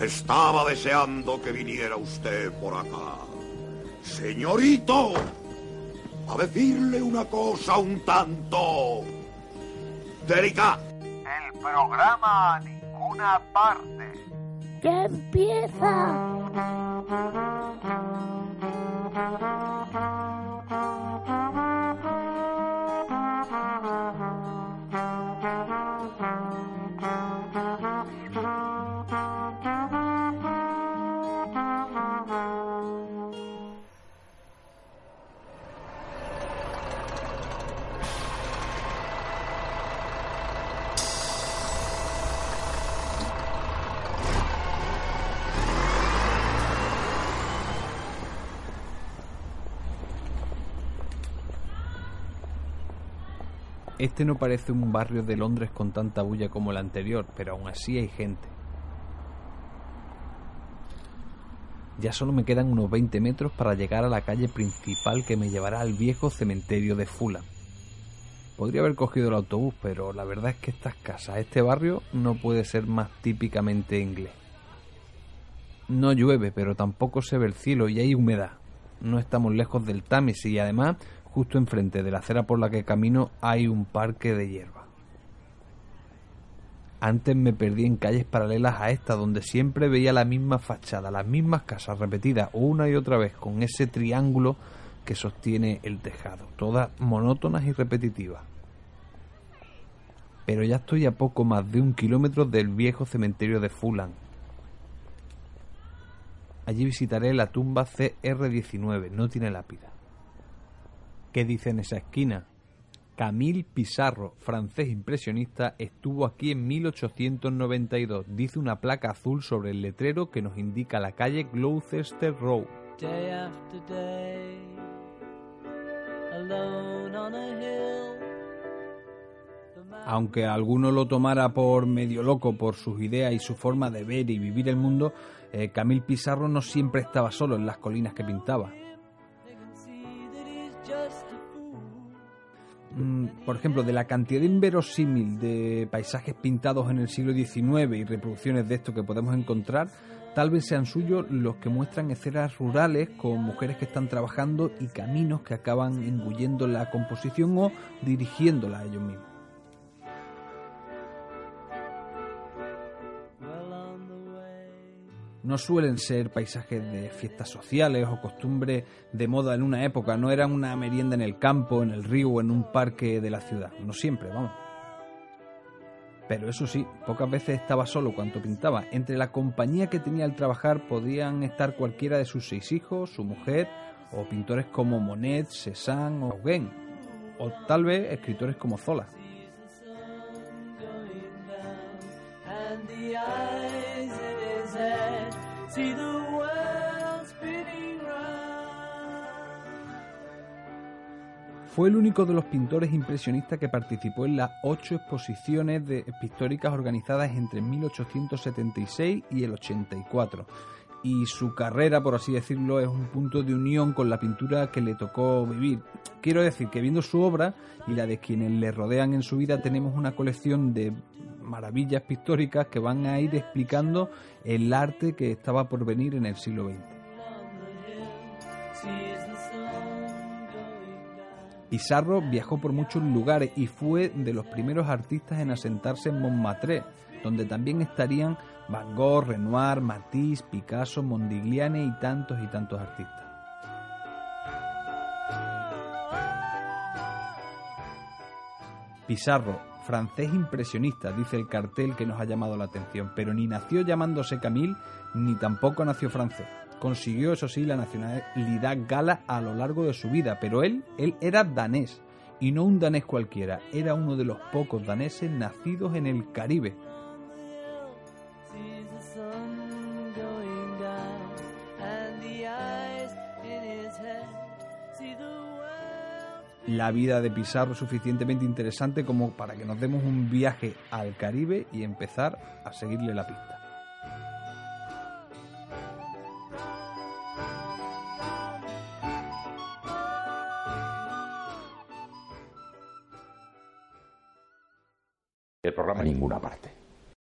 Estaba deseando que viniera usted por acá. Señorito, a decirle una cosa un tanto delicada. El programa a ninguna parte. ¡Ya empieza! Este no parece un barrio de Londres con tanta bulla como el anterior, pero aún así hay gente. Ya solo me quedan unos 20 metros para llegar a la calle principal que me llevará al viejo cementerio de Fulham. Podría haber cogido el autobús, pero la verdad es que estas casas, este barrio, no puede ser más típicamente inglés. No llueve, pero tampoco se ve el cielo y hay humedad. No estamos lejos del Támesis y además Justo enfrente de la acera por la que camino hay un parque de hierba. Antes me perdí en calles paralelas a esta, donde siempre veía la misma fachada, las mismas casas repetidas una y otra vez, con ese triángulo que sostiene el tejado, todas monótonas y repetitivas. Pero ya estoy a poco más de un kilómetro del viejo cementerio de Fulham. Allí visitaré la tumba CR19, no tiene lápida. ¿Qué dice en esa esquina? Camille Pizarro, francés impresionista, estuvo aquí en 1892. Dice una placa azul sobre el letrero que nos indica la calle Gloucester Road. Aunque alguno lo tomara por medio loco por sus ideas y su forma de ver y vivir el mundo, eh, Camille Pizarro no siempre estaba solo en las colinas que pintaba. Por ejemplo, de la cantidad inverosímil de paisajes pintados en el siglo XIX y reproducciones de esto que podemos encontrar, tal vez sean suyos los que muestran escenas rurales con mujeres que están trabajando y caminos que acaban engullendo la composición o dirigiéndola a ellos mismos. No suelen ser paisajes de fiestas sociales o costumbres de moda en una época, no eran una merienda en el campo, en el río o en un parque de la ciudad, no siempre, vamos. Pero eso sí, pocas veces estaba solo cuando pintaba. Entre la compañía que tenía al trabajar podían estar cualquiera de sus seis hijos, su mujer, o pintores como Monet, Cézanne o Gauguin, o tal vez escritores como Zola. Fue el único de los pintores impresionistas que participó en las ocho exposiciones pictóricas organizadas entre 1876 y el 84. Y su carrera, por así decirlo, es un punto de unión con la pintura que le tocó vivir. Quiero decir que viendo su obra y la de quienes le rodean en su vida, tenemos una colección de maravillas pictóricas que van a ir explicando el arte que estaba por venir en el siglo XX. Pizarro viajó por muchos lugares y fue de los primeros artistas en asentarse en Montmartre, donde también estarían Van Gogh, Renoir, Matisse, Picasso, Mondigliane y tantos y tantos artistas. Pizarro, francés impresionista, dice el cartel que nos ha llamado la atención, pero ni nació llamándose Camille, ni tampoco nació francés. Consiguió, eso sí, la nacionalidad gala a lo largo de su vida, pero él, él era danés, y no un danés cualquiera, era uno de los pocos daneses nacidos en el Caribe. La vida de Pizarro suficientemente interesante como para que nos demos un viaje al Caribe y empezar a seguirle la pista. el programa ninguna parte.